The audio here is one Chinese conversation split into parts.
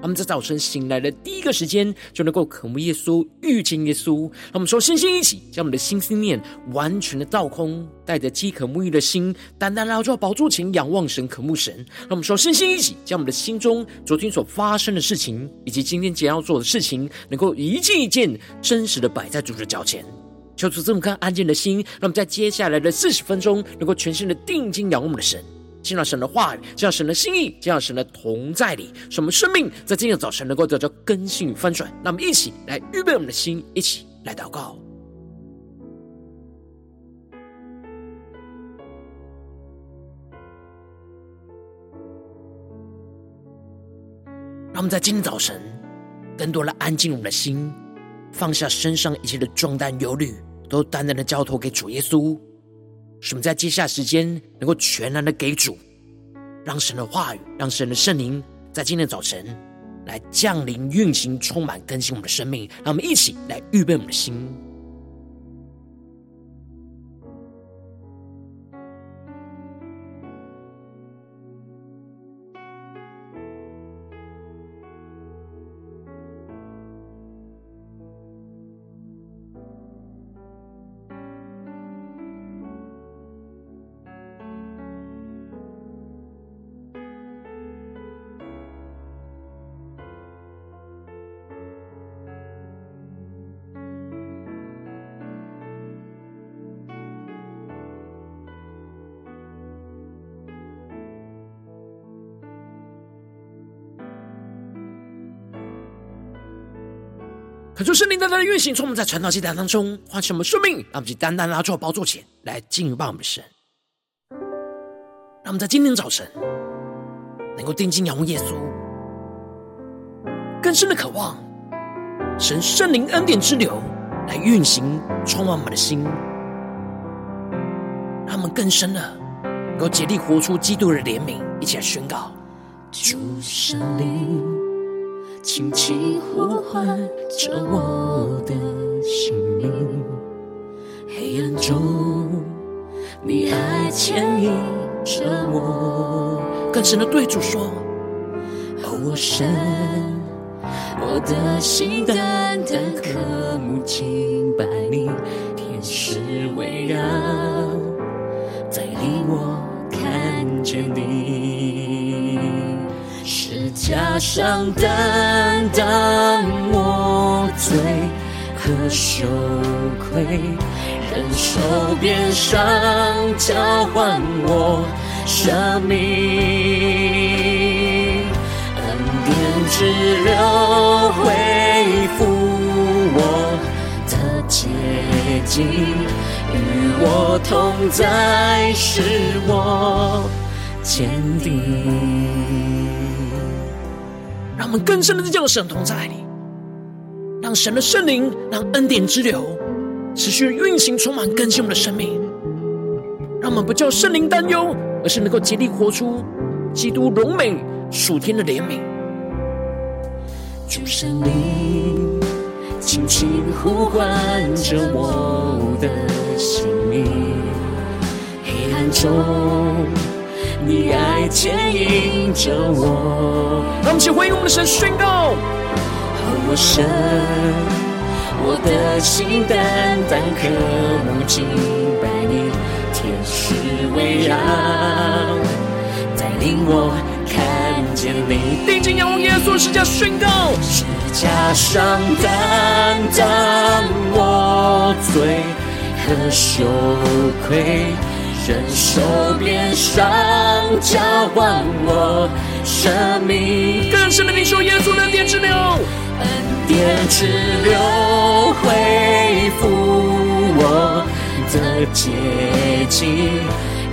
他们在早晨醒来的第一个时间，就能够渴慕耶稣、遇见耶稣。让我们说，星星一起，将我们的心思念完全的倒空，带着饥渴沐浴的心，单单来到宝座前仰望神、渴慕神。让我们说，星星一起，将我们的心中昨天所发生的事情，以及今天将要做的事情，能够一件一件真实的摆在主的脚前。求主这么看安静的心，让我们在接下来的四十分钟，能够全心的定睛仰望我们的神。听到神的话语，听到神的心意，听到神的同在里，使我们生命在今天早晨能够得到更新与翻转。那么，一起来预备我们的心，一起来祷告。让我们在今天早晨更多的安静我们的心，放下身上一切的重担、忧虑，都单单的交托给主耶稣。使我们在接下时间能够全然的给主，让神的话语，让神的圣灵在今天早晨来降临、运行、充满、更新我们的生命。让我们一起来预备我们的心。可就圣灵单单的运行，从我们在传道祭坛当中唤醒我们生命，让我们去单单拉住宝座前来敬拜我们的神。让我们在今天早晨能够定睛仰望耶稣，更深的渴望神圣灵恩典之流来运行，充满我们的心，让我们更深的能够竭力活出基督的怜悯，一起来宣告主圣灵。轻轻呼唤着我的姓名，黑暗中，你爱牵引着我。更深的对主说：“哦，我神，我的心单单渴慕敬拜你，天使围绕，在你我看见你。”十架上担当我罪和羞愧，忍受鞭伤交换我生命，恩典之流恢复我的洁净，与我同在，使我坚定。让我们更深的进入神同在里，让神的圣灵，让恩典之流持续运行，充满更新我们的生命。让我们不叫圣灵担忧，而是能够竭力活出基督荣美属天的怜悯。主圣灵轻轻呼唤着我的心灵，黑暗中。你爱牵引着我，让我们一起回应我们的神，宣告：我神，我的心单单渴慕敬拜你，天使围绕，带领我看见你。定睛仰望耶稣十架，宣告：十架上担当我罪和羞愧。忍受鞭伤，交换我生命。更深的领受耶稣的恩典之流，恩典之流恢复我的洁净，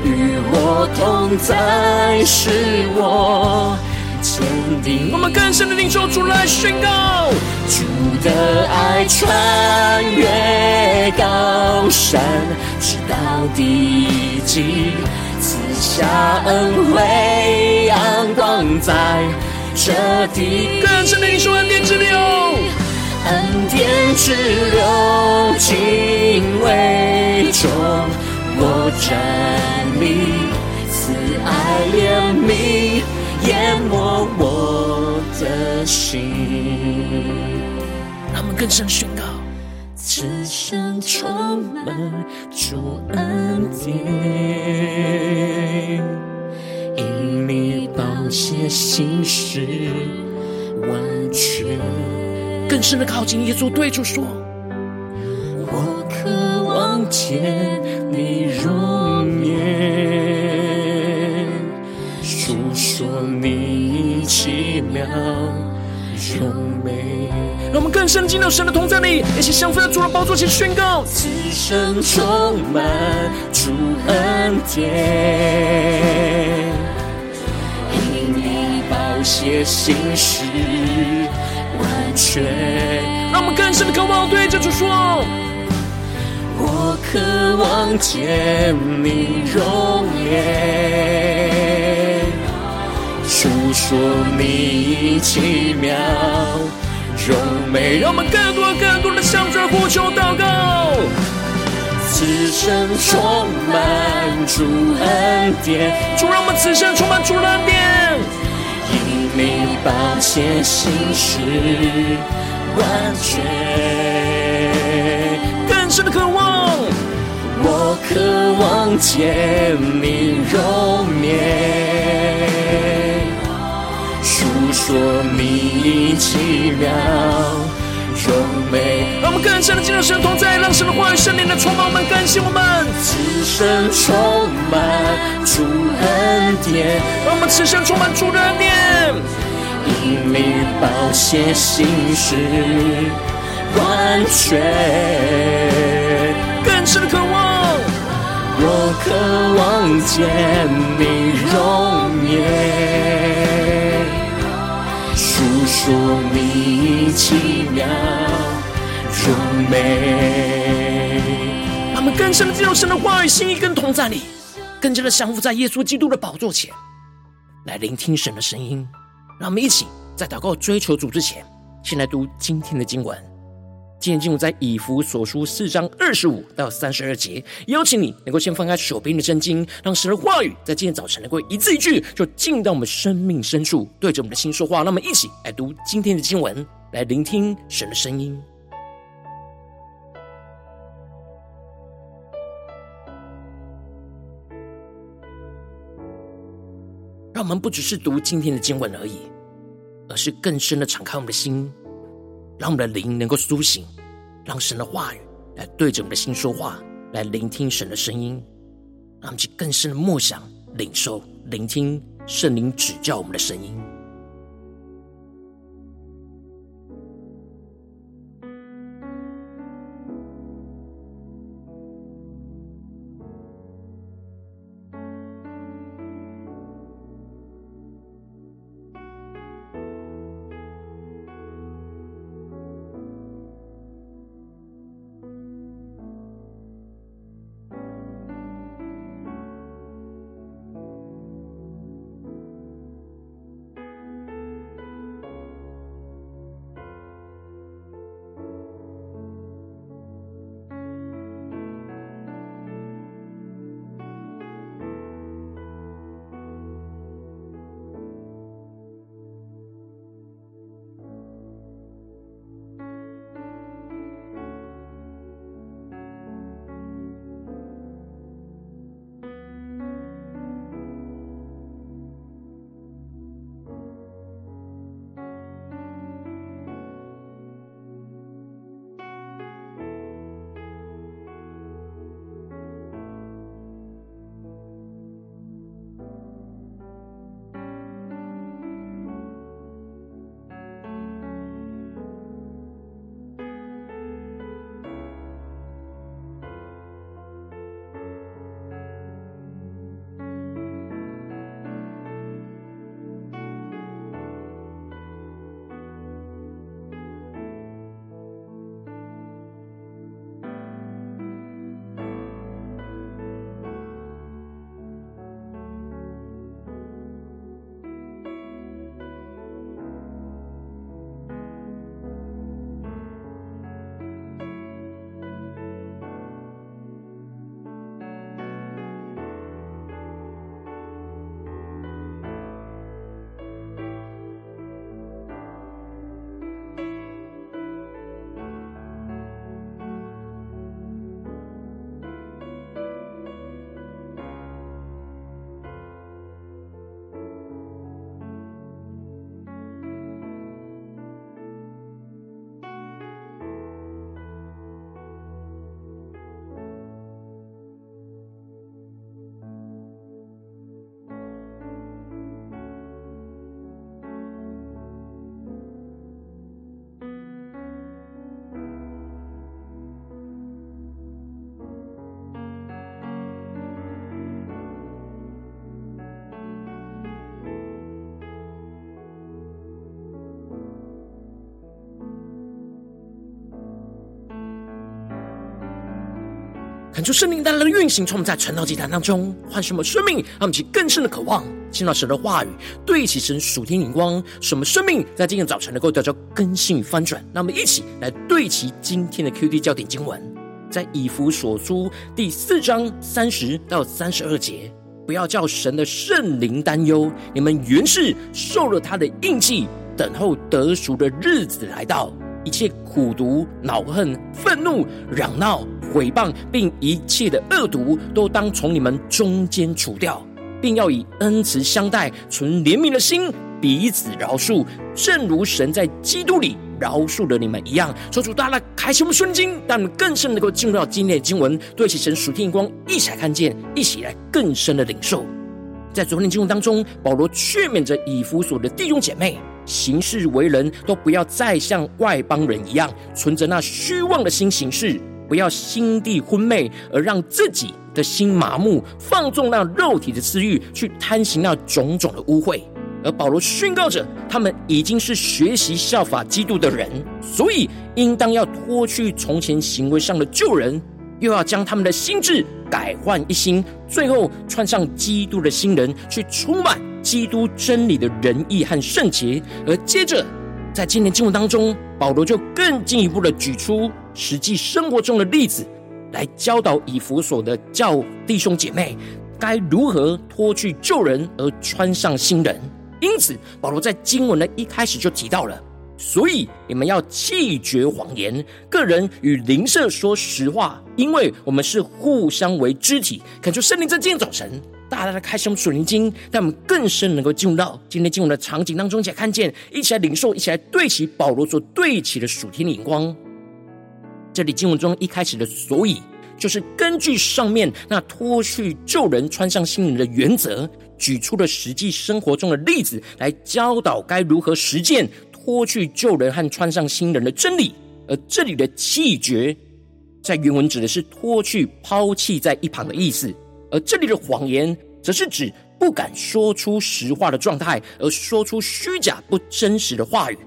与我同在，是我坚定。我们更深的领受出来宣告，主的爱穿越高山，直到地极，赐下恩惠，阳光在这地。更深的领受恩典之流，恩典之流，敬畏中我站立，慈爱怜悯淹没我的心。他们更深宣告。此生充满主恩典，因你宝血心事完全。更深的靠近耶稣，对主说：我渴望见你容妙荣美。让我们更深进到神的同在里，一起降服在主的宝座前宣告：此生充满主恩典，因你宝血心事完全。让我们更深的渴望对着主说：我渴望见你容颜，说你奇妙。荣美，让我们更多、更多的向着呼求祷告。此生充满主恩典，主让我们此生充满主恩典。因你宝血心事完全，更深的渴望。我渴望见你容颜。更深的进入神同在，让神的话语、圣灵的充满我们，更新我们。此生充满主恩典，让我们此生充满主的恩典。因你宝血心事完全，更深的渴望。我渴望见你容颜。述说你奇妙他们更深的进入神的话语、心意跟同在里，更加的降服在耶稣基督的宝座前，来聆听神的声音。让我们一起在祷告追求主之前，先来读今天的经文。今天进入在以弗所书四章二十五到三十二节，邀请你能够先翻开手边的圣经，让神的话语在今天早晨能够一字一句就进到我们生命深处，对着我们的心说话。那么一起来读今天的经文，来聆听神的声音。让我们不只是读今天的经文而已，而是更深的敞开我们的心。让我们的灵能够苏醒，让神的话语来对着我们的心说话，来聆听神的声音，让我们去更深的默想、领受、聆听圣灵指教我们的声音。恳求圣灵带来的运行，从我们在晨祷祭坛当中唤醒我们生命，让我们起更深的渴望，听到神的话语，对齐神属天灵光，什么生命在今天早晨能够得到更新与翻转。那我们一起来对齐今天的 QD 焦点经文，在以弗所书第四章三十到三十二节。不要叫神的圣灵担忧，你们原是受了他的印记，等候得赎的日子来到。一切苦毒、恼恨、愤怒、嚷闹、毁谤，并一切的恶毒，都当从你们中间除掉，并要以恩慈相待，存怜悯的心，彼此饶恕，正如神在基督里饶恕了你们一样。求主大大开启我们顺经，让我们更深能够进入到今天的经文，对其神属天光，一起来看见，一起来更深的领受。在昨天的经文当中，保罗劝勉着以弗所的弟兄姐妹。行事为人，都不要再像外邦人一样，存着那虚妄的心行事；不要心地昏昧，而让自己的心麻木，放纵那肉体的私欲，去贪行那种种的污秽。而保罗宣告着，他们已经是学习效法基督的人，所以应当要脱去从前行为上的旧人，又要将他们的心智改换一新，最后穿上基督的新人，去充满。基督真理的仁义和圣洁，而接着在今年经文当中，保罗就更进一步的举出实际生活中的例子，来教导以弗所的教弟兄姐妹该如何脱去旧人而穿上新人。因此，保罗在经文的一开始就提到了，所以你们要弃绝谎言，个人与邻舍说实话，因为我们是互相为肢体。恳求圣灵在今天早晨。大大的开箱属灵经，让我们更深能够进入到今天经文的场景当中，一起来看见，一起来领受，一起来对齐保罗所对齐的属天的眼光。这里经文中一开始的所以，就是根据上面那脱去旧人穿上新人的原则，举出了实际生活中的例子，来教导该如何实践脱去旧人和穿上新人的真理。而这里的弃绝，在原文指的是脱去、抛弃在一旁的意思。而这里的谎言，则是指不敢说出实话的状态，而说出虚假不真实的话语。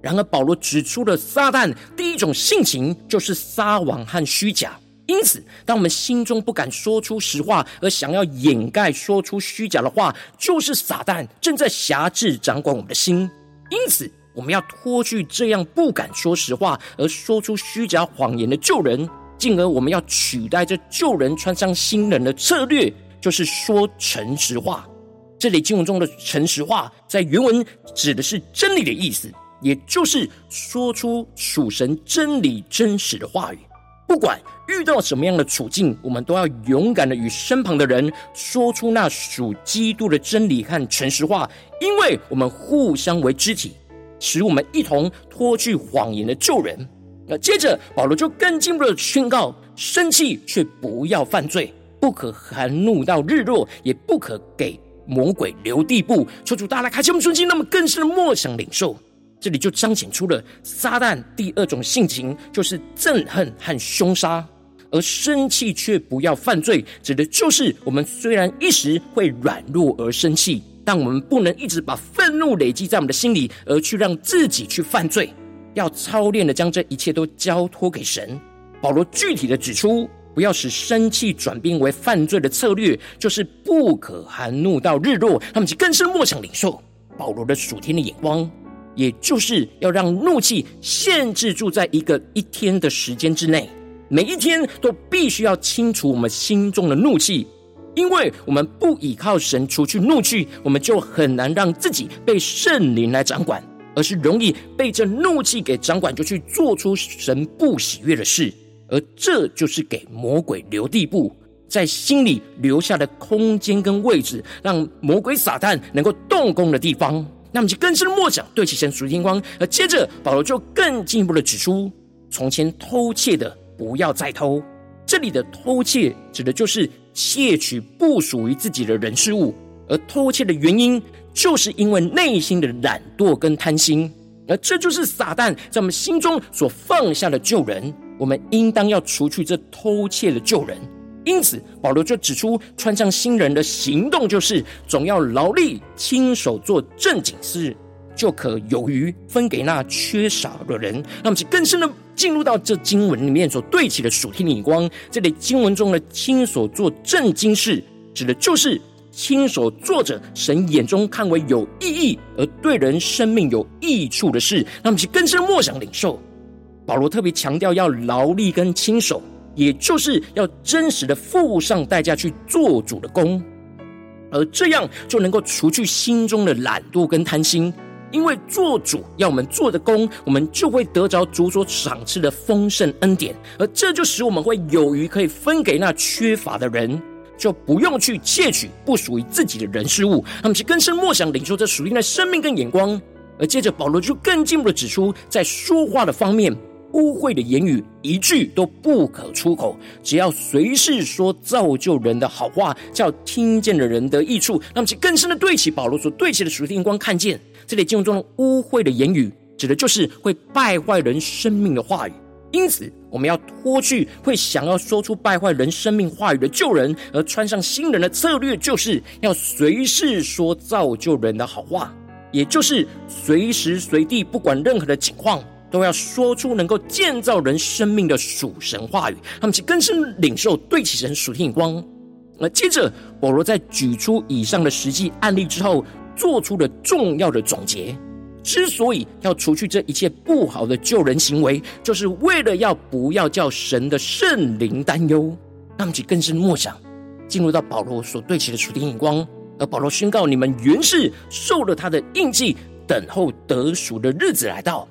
然而，保罗指出了撒旦第一种性情，就是撒谎和虚假。因此，当我们心中不敢说出实话，而想要掩盖说出虚假的话，就是撒旦正在辖制掌管我们的心。因此，我们要脱去这样不敢说实话而说出虚假谎言的旧人。进而，我们要取代这旧人，穿上新人的策略，就是说诚实话。这里经文中的诚实话，在原文指的是真理的意思，也就是说出属神真理真实的话语。不管遇到什么样的处境，我们都要勇敢的与身旁的人说出那属基督的真理和诚实话，因为我们互相为肢体，使我们一同脱去谎言的旧人。那接着，保罗就更进一步的宣告：生气却不要犯罪，不可含怒到日落，也不可给魔鬼留地步。求主大家开启我们顺境，那么更深的默想领受。这里就彰显出了撒旦第二种性情，就是憎恨和凶杀；而生气却不要犯罪，指的就是我们虽然一时会软弱而生气，但我们不能一直把愤怒累积在我们的心里，而去让自己去犯罪。要操练的将这一切都交托给神。保罗具体的指出，不要使生气转变为犯罪的策略，就是不可含怒到日落。他们就更深默想领受保罗的属天的眼光，也就是要让怒气限制住在一个一天的时间之内，每一天都必须要清除我们心中的怒气，因为我们不依靠神除去怒气，我们就很难让自己被圣灵来掌管。而是容易被这怒气给掌管，就去做出神不喜悦的事，而这就是给魔鬼留地步，在心里留下的空间跟位置，让魔鬼撒旦能够动工的地方。那么就更深的默想，对齐神属天光。而接着保罗就更进一步的指出，从前偷窃的不要再偷。这里的偷窃指的就是窃取不属于自己的人事物，而偷窃的原因。就是因为内心的懒惰跟贪心，而这就是撒旦在我们心中所放下的旧人。我们应当要除去这偷窃的旧人。因此，保罗就指出，穿上新人的行动就是总要劳力，亲手做正经事，就可有余分给那缺少的人。那么，就更深的进入到这经文里面所对齐的属天的眼光。这里经文中的亲手做正经事，指的就是亲手做着神眼中看为有意义而对人生命有益处的事。那么，就更深默想领受。保罗特别强调要劳力跟亲手，也就是要真实的付上代价去做主的工，而这样就能够除去心中的懒惰跟贪心。因为做主要我们做的功，我们就会得着主所赏赐的丰盛恩典，而这就使我们会有余可以分给那缺乏的人，就不用去窃取不属于自己的人事物。他们是更深莫想领受这属灵的生命跟眼光。而接着保罗就更进一步的指出，在说话的方面，污秽的言语一句都不可出口，只要随时说造就人的好话，叫听见的人得益处。那么，其更深的对齐保罗所对齐的属天光，看见。这里经文中的污秽的言语，指的就是会败坏人生命的话语。因此，我们要脱去会想要说出败坏人生命话语的旧人，而穿上新人的策略，就是要随时说造就人的好话，也就是随时随地，不管任何的情况，都要说出能够建造人生命的属神话语。他们去更深领受对齐神属天光。而接着，保罗在举出以上的实际案例之后。做出了重要的总结。之所以要除去这一切不好的救人行为，就是为了要不要叫神的圣灵担忧。他们，就更是默想，进入到保罗所对齐的属天眼光。而保罗宣告：你们原是受了他的印记，等候得赎的日子来到。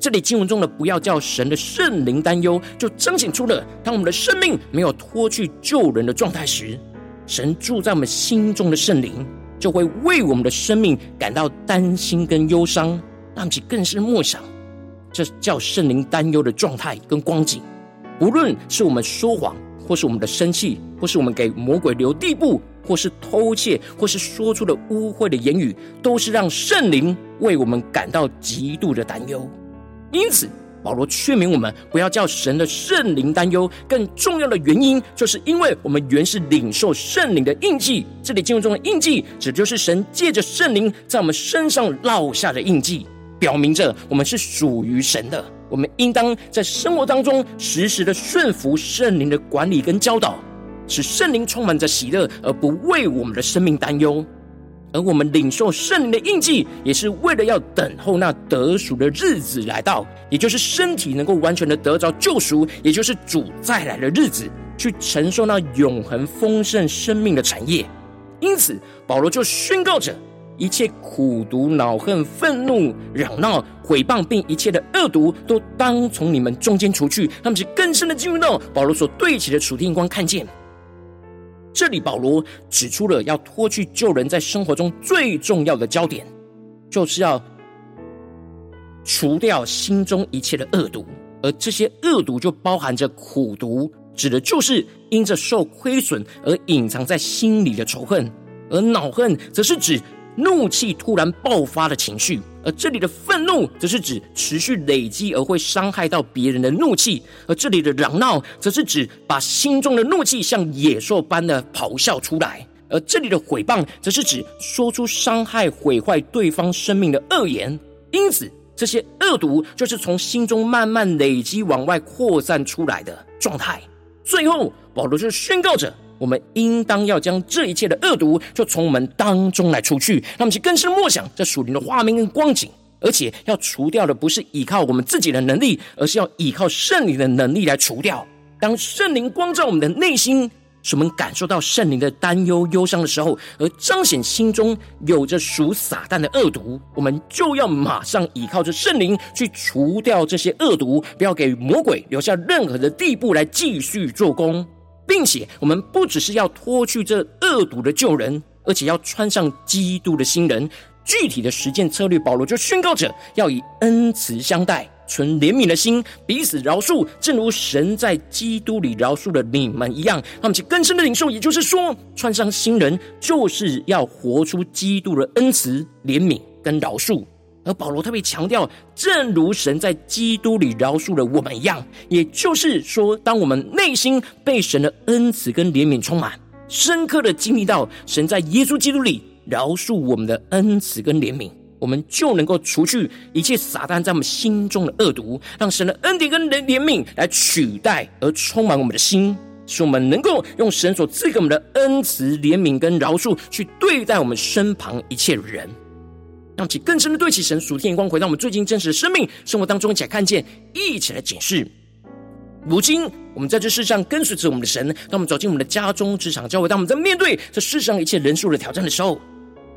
这里经文中的“不要叫神的圣灵担忧”，就彰显出了当我们的生命没有脱去救人的状态时，神住在我们心中的圣灵。就会为我们的生命感到担心跟忧伤，让其更是默想，这叫圣灵担忧的状态跟光景。无论是我们说谎，或是我们的生气，或是我们给魔鬼留地步，或是偷窃，或是说出了污秽的言语，都是让圣灵为我们感到极度的担忧。因此，保罗劝勉我们不要叫神的圣灵担忧，更重要的原因，就是因为我们原是领受圣灵的印记。这里经文中的印记，指就是神借着圣灵在我们身上烙下的印记，表明着我们是属于神的。我们应当在生活当中时时的顺服圣灵的管理跟教导，使圣灵充满着喜乐，而不为我们的生命担忧。而我们领受圣灵的印记，也是为了要等候那得赎的日子来到，也就是身体能够完全的得着救赎，也就是主再来的日子，去承受那永恒丰盛生命的产业。因此，保罗就宣告着：一切苦毒、恼恨、愤怒、嚷闹、毁谤，并一切的恶毒，都当从你们中间除去。他们是更深的进入到保罗所对齐的属天光，看见。这里保罗指出了要脱去旧人在生活中最重要的焦点，就是要除掉心中一切的恶毒，而这些恶毒就包含着苦毒，指的就是因着受亏损而隐藏在心里的仇恨，而恼恨则是指怒气突然爆发的情绪。而这里的愤怒，则是指持续累积而会伤害到别人的怒气；而这里的嚷闹，则是指把心中的怒气像野兽般的咆哮出来；而这里的毁谤，则是指说出伤害、毁坏对方生命的恶言。因此，这些恶毒就是从心中慢慢累积往外扩散出来的状态。最后，保罗就宣告着。我们应当要将这一切的恶毒，就从我们当中来除去。那么，其更深默想这属灵的画面跟光景，而且要除掉的不是依靠我们自己的能力，而是要依靠圣灵的能力来除掉。当圣灵光照我们的内心，使我们感受到圣灵的担忧、忧伤的时候，而彰显心中有着属撒旦的恶毒，我们就要马上依靠着圣灵去除掉这些恶毒，不要给魔鬼留下任何的地步来继续做工。并且，我们不只是要脱去这恶毒的旧人，而且要穿上基督的新人。具体的实践策略，保罗就宣告着：要以恩慈相待，存怜悯的心，彼此饶恕，正如神在基督里饶恕了你们一样。那么，其更深的领受，也就是说，穿上新人，就是要活出基督的恩慈、怜悯跟饶恕。而保罗特别强调，正如神在基督里饶恕了我们一样，也就是说，当我们内心被神的恩慈跟怜悯充满，深刻的经历到神在耶稣基督里饶恕我们的恩慈跟怜悯，我们就能够除去一切撒旦在我们心中的恶毒，让神的恩典跟怜怜悯来取代而充满我们的心，使我们能够用神所赐给我们的恩慈、怜悯跟饶恕去对待我们身旁一切人，让其更深的对齐神属天光，回到我们最近真实的生命生活当中，一起来看见，一起来检视。如今，我们在这世上跟随着我们的神，当我们走进我们的家中、职场、教会，当我们在面对这世上一切人数的挑战的时候，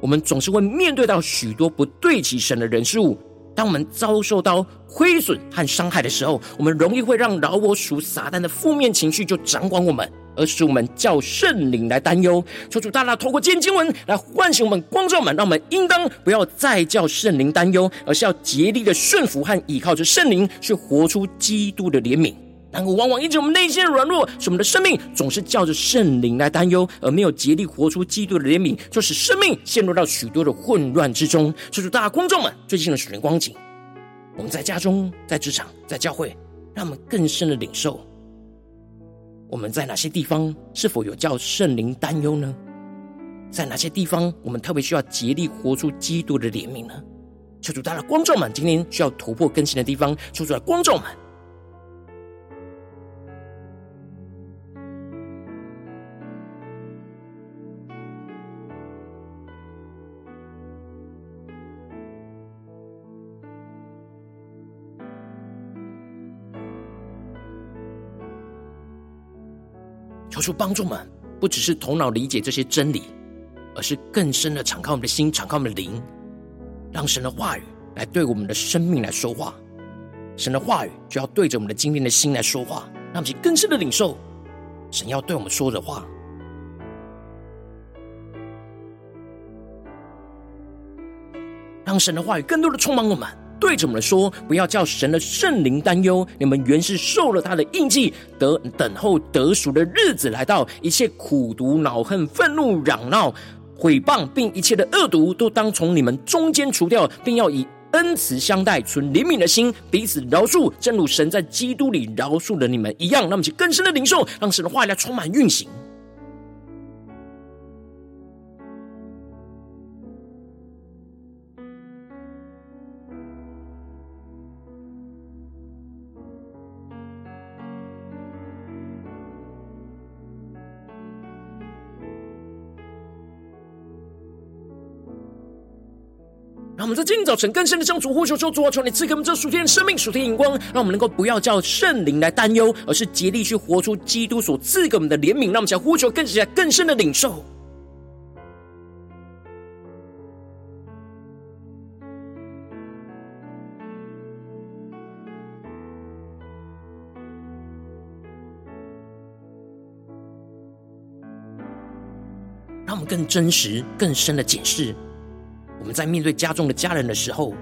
我们总是会面对到许多不对齐神的人事物。当我们遭受到亏损和伤害的时候，我们容易会让老我属撒旦的负面情绪就掌管我们，而使我们叫圣灵来担忧。求主大大透过今天经文来唤醒我们光照们，让我们应当不要再叫圣灵担忧，而是要竭力的顺服和依靠着圣灵，去活出基督的怜悯。然而，往往因着我们内心的软弱，使我们的生命总是叫着圣灵来担忧，而没有竭力活出基督的怜悯，就使生命陷入到许多的混乱之中。求主大家观众们最近的属灵光景，我们在家中、在职场、在教会，让我们更深的领受，我们在哪些地方是否有叫圣灵担忧呢？在哪些地方我们特别需要竭力活出基督的怜悯呢？求主大家观众们今天需要突破更新的地方，求主的观众们。求帮助们，不只是头脑理解这些真理，而是更深的敞开我们的心，敞开我们的灵，让神的话语来对我们的生命来说话。神的话语就要对着我们的今天的心来说话，让我们更深的领受神要对我们说的话，让神的话语更多的充满我们。对着我们说，不要叫神的圣灵担忧。你们原是受了他的印记，得等候得赎的日子来到。一切苦毒、恼恨、愤怒、嚷闹、毁谤，并一切的恶毒，都当从你们中间除掉，并要以恩慈相待，存怜悯的心，彼此饶恕，正如神在基督里饶恕了你们一样。那么，就更深的领受，让神的话语来充满运行。我们在今天早晨更深的向主呼求，求主啊，求你赐给我们这属天的生命、属天的眼光，让我们能够不要叫圣灵来担忧，而是竭力去活出基督所赐给我们的怜悯。让我们想呼求更加更深的领受。让我们更真实、更深的解释。在面对家中的家人的时候，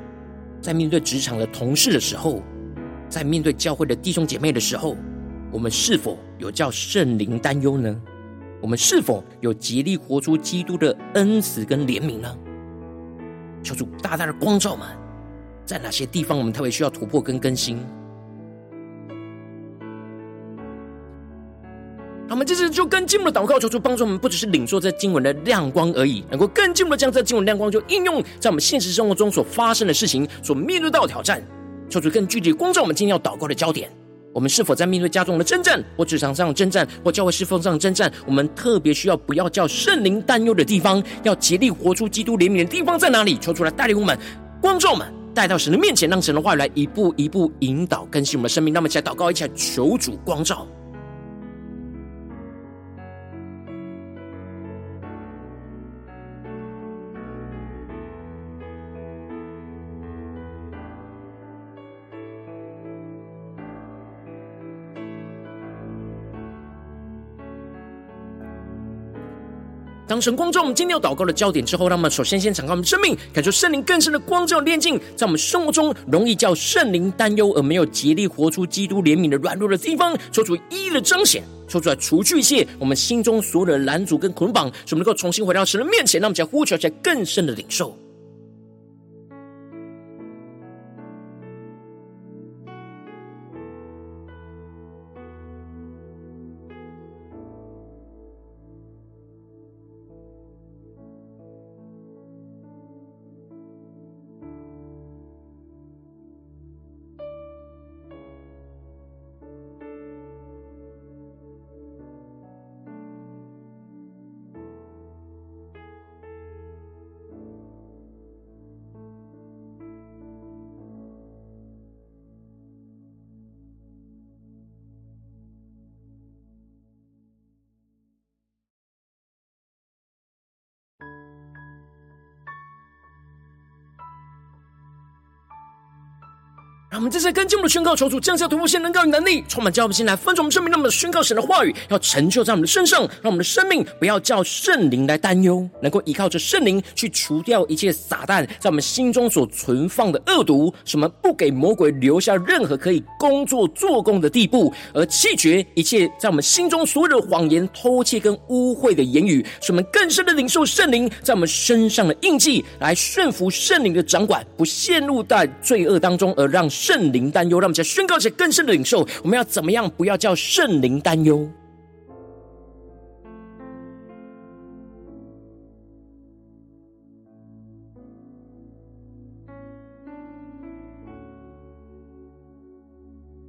在面对职场的同事的时候，在面对教会的弟兄姐妹的时候，我们是否有叫圣灵担忧呢？我们是否有竭力活出基督的恩慈跟怜悯呢？求主大大的光照们，在哪些地方我们特别需要突破跟更新？我们这次就更进一步的祷告，求主帮助我们，不只是领受这经文的亮光而已，能够更进一步的将这经文亮光就应用在我们现实生活中所发生的事情、所面对到的挑战。求主更具体光照我们今天要祷告的焦点。我们是否在面对家中的征战，或职场上的征战，或教会侍奉上的征战？我们特别需要不要叫圣灵担忧的地方，要竭力活出基督怜悯的地方在哪里？求主来带领我们，光照我们，带到神的面前，让神的话语来一步一步引导更新我们的生命。那么，一起来祷告，一起来求主光照。当神光照我们今天要祷告的焦点之后，那么首先先敞开我们生命，感受圣灵更深的光照炼境，在我们生活中容易叫圣灵担忧而没有竭力活出基督怜悯的软弱的地方，抽出一一的彰显，抽出来除去一切我们心中所有的拦阻跟捆绑，使我们能够重新回到神的面前，让我们将呼求在更深的领受。我们这次跟进我们的宣告，求主降下突破性能高与能力，充满教会心来分盛我们生命，让我们宣告神的话语要成就在我们的身上，让我们的生命不要叫圣灵来担忧，能够依靠着圣灵去除掉一切撒旦在我们心中所存放的恶毒，使我们不给魔鬼留下任何可以工作做工的地步，而弃绝一切在我们心中所有的谎言、偷窃跟污秽的言语，使我们更深的领受圣灵在我们身上的印记，来顺服圣灵的掌管，不陷入在罪恶当中，而让。圣灵担忧，让我们再宣告一些更深的领受。我们要怎么样？不要叫圣灵担忧。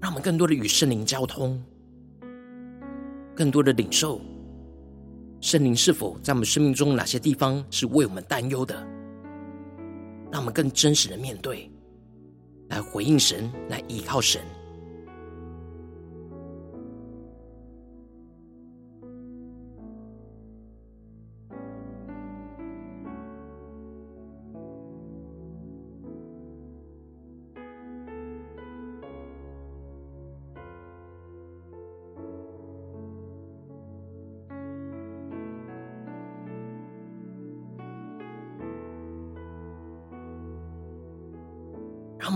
让我们更多的与圣灵交通，更多的领受圣灵是否在我们生命中哪些地方是为我们担忧的？让我们更真实的面对。来回应神，来依靠神。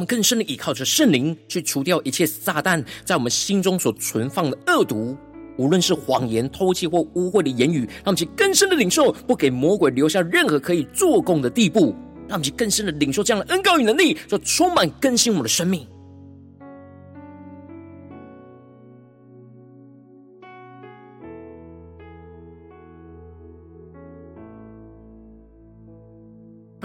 更深的依靠着圣灵，去除掉一切撒旦在我们心中所存放的恶毒，无论是谎言、偷窃或污秽的言语，让我们去更深的领受，不给魔鬼留下任何可以做工的地步。让我们去更深的领受这样的恩膏与能力，就充满更新我们的生命。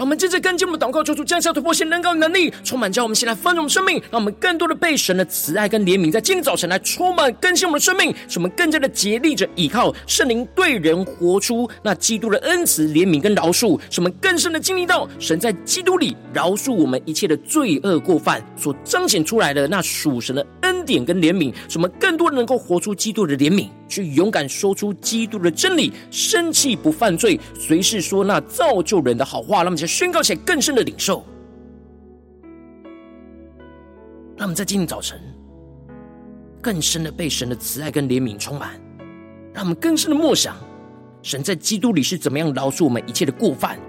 让我们接着跟进我们祷告，求主降下突破性能高能力，充满叫我们先来丰盛生命，让我们更多的被神的慈爱跟怜悯，在今天早晨来充满更新我们的生命，使我们更加的竭力着倚靠圣灵，对人活出那基督的恩慈、怜悯跟饶恕，使我们更深的经历到神在基督里饶恕我们一切的罪恶过犯所彰显出来的那属神的恩典跟怜悯，使我们更多能够活出基督的怜悯。去勇敢说出基督的真理，生气不犯罪，随时说那造就人的好话，让我们宣告起来更深的领受。让我们在今天早晨更深的被神的慈爱跟怜悯充满，让我们更深的默想神在基督里是怎么样饶恕我们一切的过犯，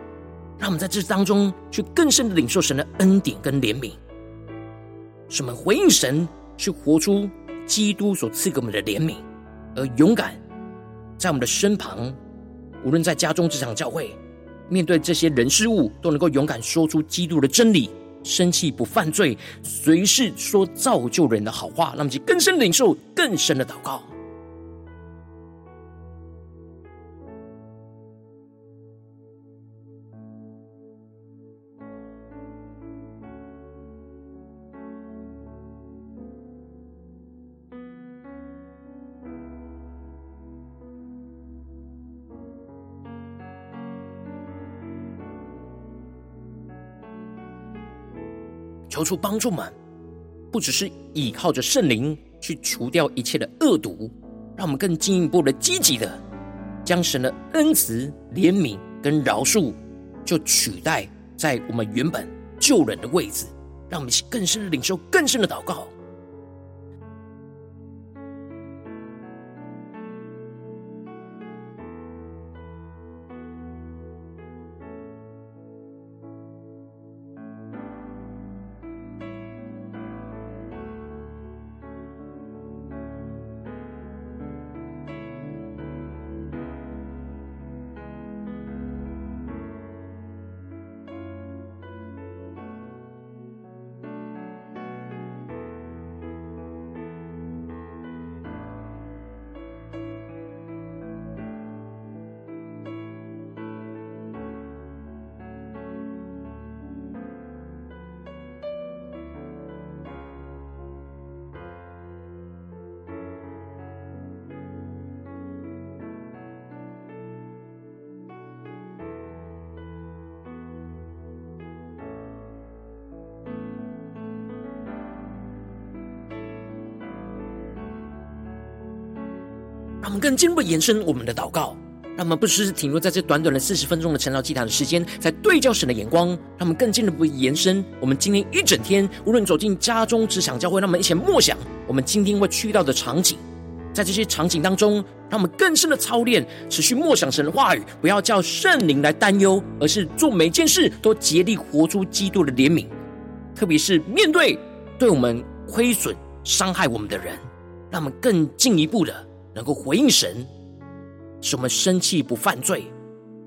让我们在这当中去更深的领受神的恩典跟怜悯，使我们回应神，去活出基督所赐给我们的怜悯。而勇敢，在我们的身旁，无论在家中、职场、教会，面对这些人事物，都能够勇敢说出基督的真理，生气不犯罪，随时说造就人的好话，让我们更深领受更深的祷告。求出帮助们，不只是依靠着圣灵去除掉一切的恶毒，让我们更进一步的积极的将神的恩慈、怜悯跟饶恕，就取代在我们原本救人的位置，让我们更深的领受、更深的祷告。们更进一步延伸我们的祷告，让我们不只是停留在这短短的四十分钟的晨祷祭坛的时间，在对焦神的眼光，让我们更进一步延伸。我们今天一整天，无论走进家中、职场、教会，让我们一起默想我们今天会去到的场景。在这些场景当中，让我们更深的操练，持续默想神的话语，不要叫圣灵来担忧，而是做每件事都竭力活出基督的怜悯。特别是面对对我们亏损、伤害我们的人，让我们更进一步的能够回应神。使我们生气不犯罪，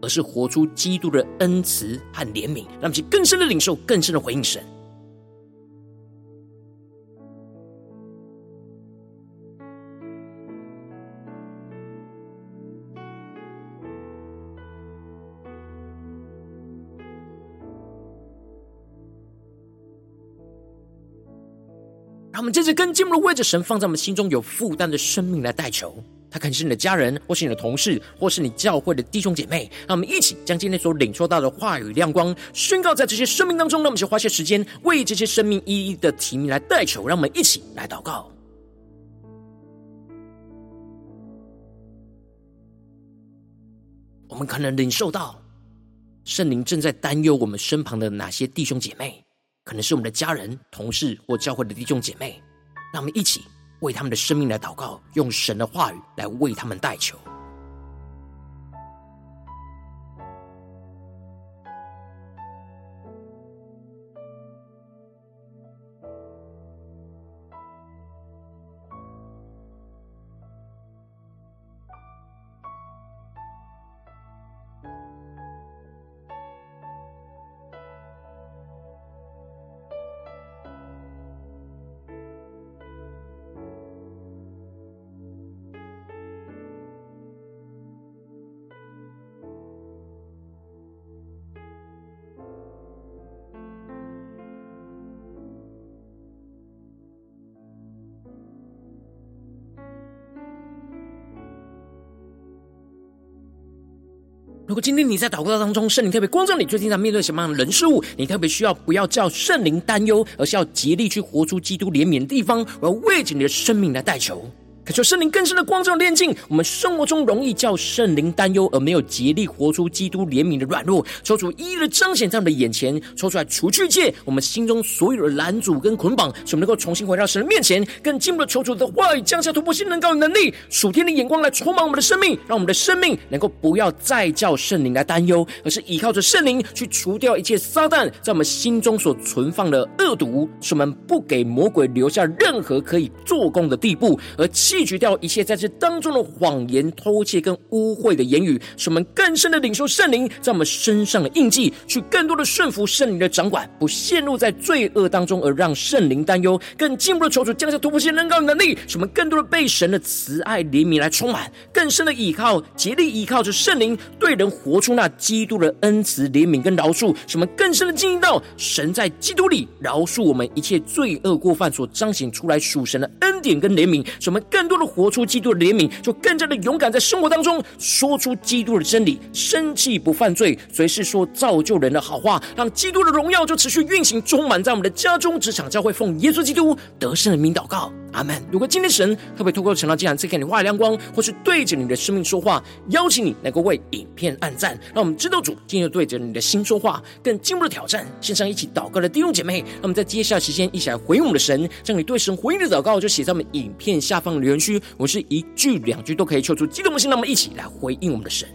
而是活出基督的恩慈和怜悯，让其更深的领受，更深的回应神。我们接着跟进我们的为着神放在我们心中有负担的生命来代求。他可能是你的家人，或是你的同事，或是你教会的弟兄姐妹。让我们一起将今天所领受到的话语亮光宣告在这些生命当中。让我们先花些时间为这些生命一一的提名来代求。让我们一起来祷告。我们可能领受到圣灵正在担忧我们身旁的哪些弟兄姐妹，可能是我们的家人、同事或教会的弟兄姐妹。让我们一起。为他们的生命来祷告，用神的话语来为他们代求。你在祷告当中，圣灵特别光照你，最近在面对什么样的人事物，你特别需要不要叫圣灵担忧，而是要竭力去活出基督怜悯的地方，我要为着你的生命来代求。可求圣灵更深的光照炼净我们生活中容易叫圣灵担忧而没有竭力活出基督怜悯的软弱，求主一一的彰显在我们的眼前，抽出来除去一切我们心中所有的拦阻跟捆绑，使我们能够重新回到神的面前，更进一步的求主的话语降下突破性能高的能力，属天的眼光来充满我们的生命，让我们的生命能够不要再叫圣灵来担忧，而是依靠着圣灵去除掉一切撒旦在我们心中所存放的恶毒，使我们不给魔鬼留下任何可以做工的地步，而弃绝掉一切在这当中的谎言、偷窃跟污秽的言语，使我们更深的领受圣灵在我们身上的印记，去更多的顺服圣灵的掌管，不陷入在罪恶当中，而让圣灵担忧，更进一步的求主降下突破性能高的能力，使我们更多的被神的慈爱怜悯来充满，更深的依靠，竭力依靠着圣灵，对人活出那基督的恩慈、怜悯跟饶恕，使我们更深的经历到神在基督里饶恕我们一切罪恶过犯所彰显出来属神的恩典跟怜悯，使我们更更多的活。出基督的怜悯，就更加的勇敢，在生活当中说出基督的真理，生气不犯罪，随时说造就人的好话，让基督的荣耀就持续运行，充满在我们的家中、职场、教会，奉耶稣基督得胜的名祷告。阿门。如果今天神特别透过晨祷祭坛赐给你话语亮光，或是对着你的生命说话，邀请你能够为影片按赞，让我们知道主今天对着你的心说话，更进一步的挑战。线上一起祷告的弟兄姐妹，让我们在接下来时间一起来回应我们的神，将你对神回应的祷告就写在我们影片下方的留言区，我是一句两句都可以求出激动的心，那么一起来回应我们的神。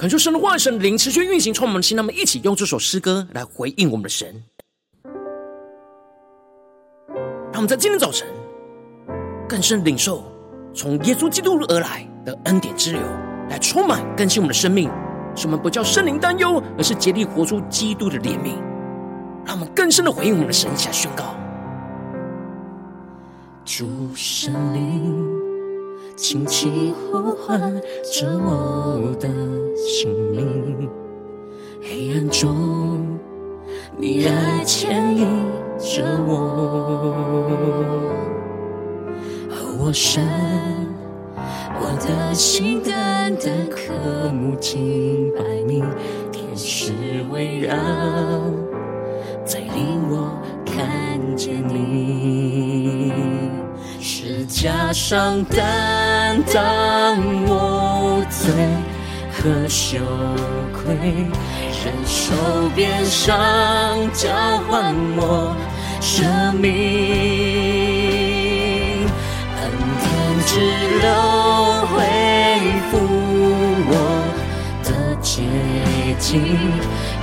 恳求神的话语、神灵持续运行，充满我们的心。让我们一起用这首诗歌来回应我们的神。让我们在今天早晨更深领受从耶稣基督而来的恩典之流，来充满更新我们的生命，使我们不叫圣灵担忧，而是竭力活出基督的怜悯。让我们更深的回应我们的神，下宣告：主圣灵，轻轻呼唤着我的姓名，黑暗中你爱牵引着我，而我神，我的心单单渴慕敬拜你，天使围绕，在令我看见你，加上担当我罪和羞愧，忍受鞭伤交换我生命，恩典之流恢复我的洁净，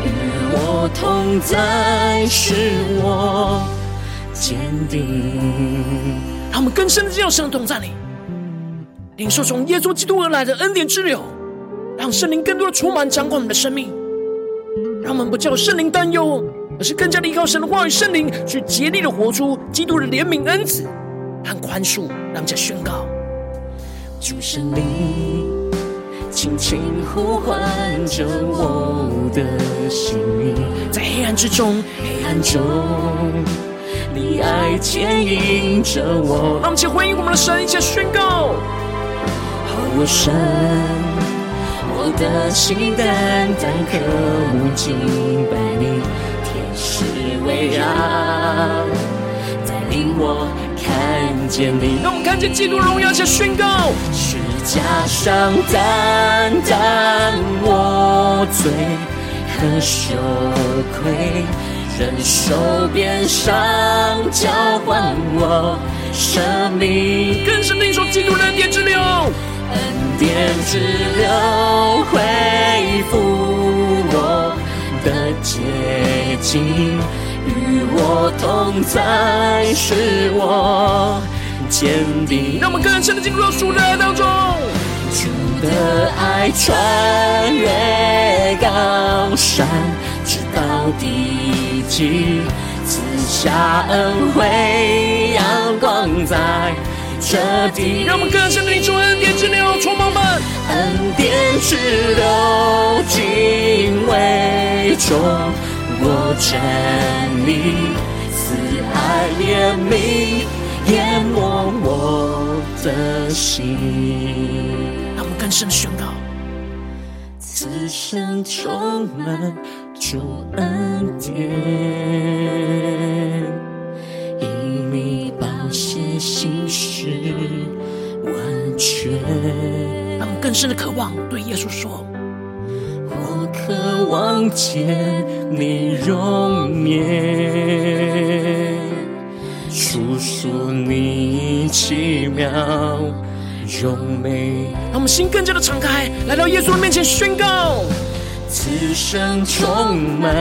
与我同在，使我坚定。让我们更深的进入神的同在里，领受从耶稣基督而来的恩典之流，让圣灵更多的充满掌管我们的生命，让我们不叫圣灵担忧，而是更加的依靠神的话语，圣灵去竭力的活出基督的怜悯恩慈和宽恕，让我们宣告：主圣灵，轻轻呼唤着我的心，在黑暗之中，黑暗中。你爱牵引着我，让我们一起回应我们的神，一起宣告：我神，我的心单单渴慕敬拜你，天使围绕，带领我看见你。让我们看见基督荣耀，一起宣告：十架上担当我罪和羞愧。忍受鞭伤，交换我生命。更深领受基督的恩典之流，恩典之流恢复我的洁净，与我同在，是我坚定。让我们更深的进入到主的爱当中，主的爱穿越高山，直到地。赐下恩惠，阳光在这地。让我们更深的领受恩典之流，充满们。恩典之流敬畏中，我站立，慈爱怜悯淹没我的心。让我们更深的宣告，此生充满。主恩典，因你宝血心事完全。让更深的渴望对耶稣说：我渴望见你容颜，述说你奇妙荣美。让我们心更加的敞开，来到耶稣的面前宣告。此生充满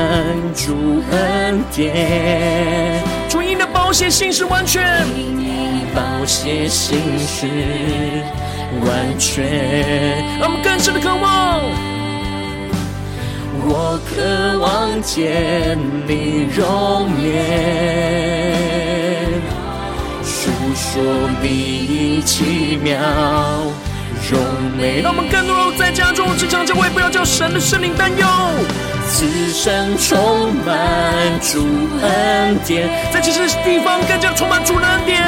主恩典，主因的宝血心是完全，因你宝血心事完全。让我们更深的渴望，我渴望见你容颜，述说你奇妙。荣美，让我们更多在家中、职场、教会，不要叫神的圣灵担忧。此生充满主恩典，在其他地方更加充满主恩典。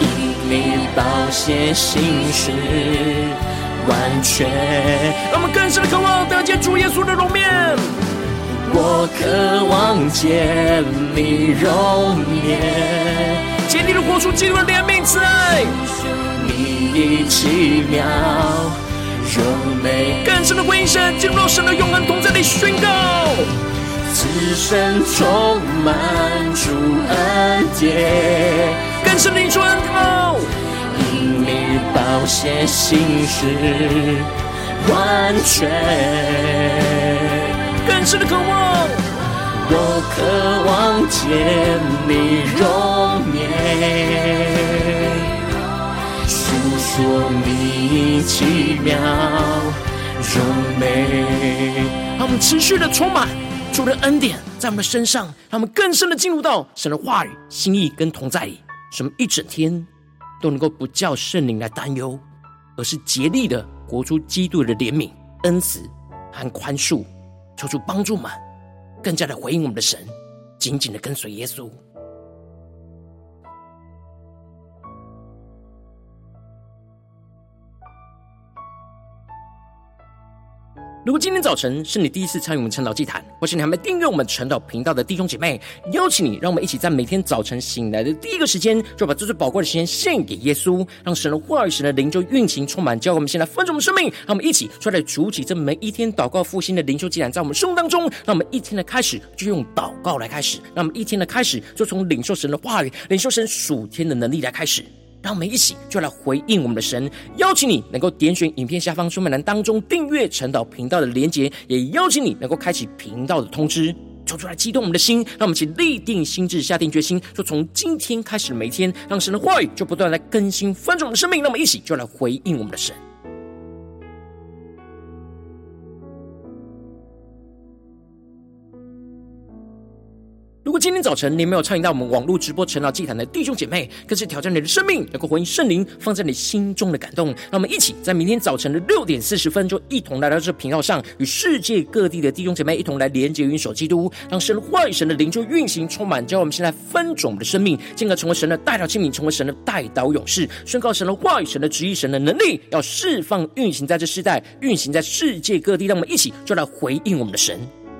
因你宝血心事完全，让我们更深的渴望得见主耶稣的容面。我渴望见你容颜，竭力的活出基督的怜悯慈爱。你奇妙荣美，更深的回应神，进入到神的永恒同在里宣告。此生充满主恩典，更深的领受恩膏，因你宝血心事完全，更深的渴望。我渴望见你容颜，诉说你奇妙荣美。让我们持续的充满主的恩典在我们身上，让我们更深的进入到神的话语、心意跟同在里，使我们一整天都能够不叫圣灵来担忧，而是竭力的活出基督的怜悯、恩慈和宽恕。求主帮助我们，更加的回应我们的神，紧紧的跟随耶稣。如果今天早晨是你第一次参与我们晨祷祭坛，或是你还没订阅我们晨祷频道的弟兄姐妹，邀请你，让我们一起在每天早晨醒来的第一个时间，就把这最宝贵的时间献给耶稣，让神的话语、神的灵就运行充满，教我们现在丰盛的生命。让我们一起出来筑起这每一天祷告复兴的灵修祭坛，在我们生活当中，让我们一天的开始就用祷告来开始，让我们一天的开始就从领受神的话语、领受神属天的能力来开始。让我们一起就来回应我们的神，邀请你能够点选影片下方说明栏当中订阅晨祷频道的连结，也邀请你能够开启频道的通知，说出来激动我们的心，让我们一起立定心智，下定决心，说从今天开始的每一天，让神的话语就不断来更新翻转我们的生命。让我们一起就来回应我们的神。今天早晨你没有参与到我们网络直播晨祷祭坛的弟兄姐妹，更是挑战你的生命，能够回应圣灵放在你心中的感动。让我们一起在明天早晨的六点四十分，就一同来到这频道上，与世界各地的弟兄姐妹一同来连接、云手基督，让神的话语、神的灵就运行充满，叫我们现在分种的生命，进而成为神的代祷器皿，成为神的代祷勇士，宣告神的话语、神的旨意、神的能力，要释放运行在这世代，运行在世界各地。让我们一起就来回应我们的神。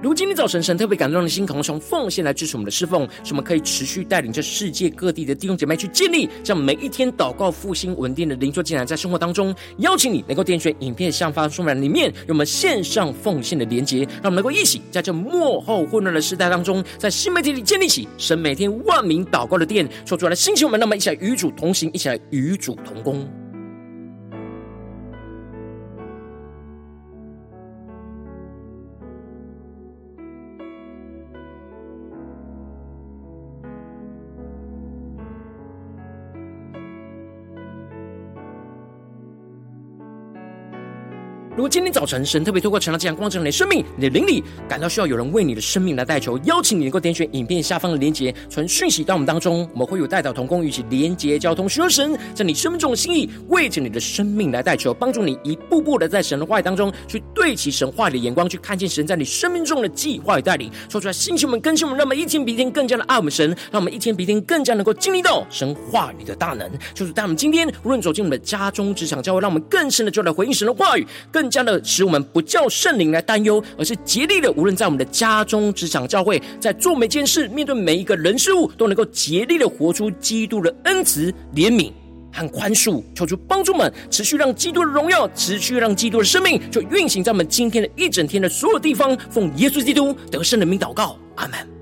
如今天早晨，神特别感动的心，渴望从奉献来支持我们的侍奉，使我们可以持续带领着世界各地的弟兄姐妹去建立这样每一天祷告复兴稳定的灵修进来，在生活当中，邀请你能够点选影片下方说明里面有我们线上奉献的连结，让我们能够一起在这幕后混乱的时代当中，在新媒体里建立起神每天万名祷告的殿，说出来的心情，我们，让我们一起来与主同行，一起来与主同工。今天早晨神特别透过晨祷这样光照你的生命，你的灵里感到需要有人为你的生命来代求，邀请你能够点选影片下方的连结，传讯息到我们当中，我们会有代祷同工与其连结交通，寻求神在你生命中的心意，为着你的生命来代求，帮助你一步步的在神的话语当中去对齐神话语的眼光，去看见神在你生命中的计划与带领。说出来，星球们、更新我们，让我们一天比一天更加的爱我们神，让我们一天比一天更加能够经历到神话语的大能。就是当我们今天无论走进我们的家中、职场、教会，让我们更深的就来回应神的话语，更加。更加的使我们不叫圣灵来担忧，而是竭力的，无论在我们的家中、职场、教会，在做每件事、面对每一个人事物，都能够竭力的活出基督的恩慈、怜悯和宽恕。求主帮助们，持续让基督的荣耀，持续让基督的生命，就运行在我们今天的一整天的所有地方。奉耶稣基督得胜的名祷告，阿门。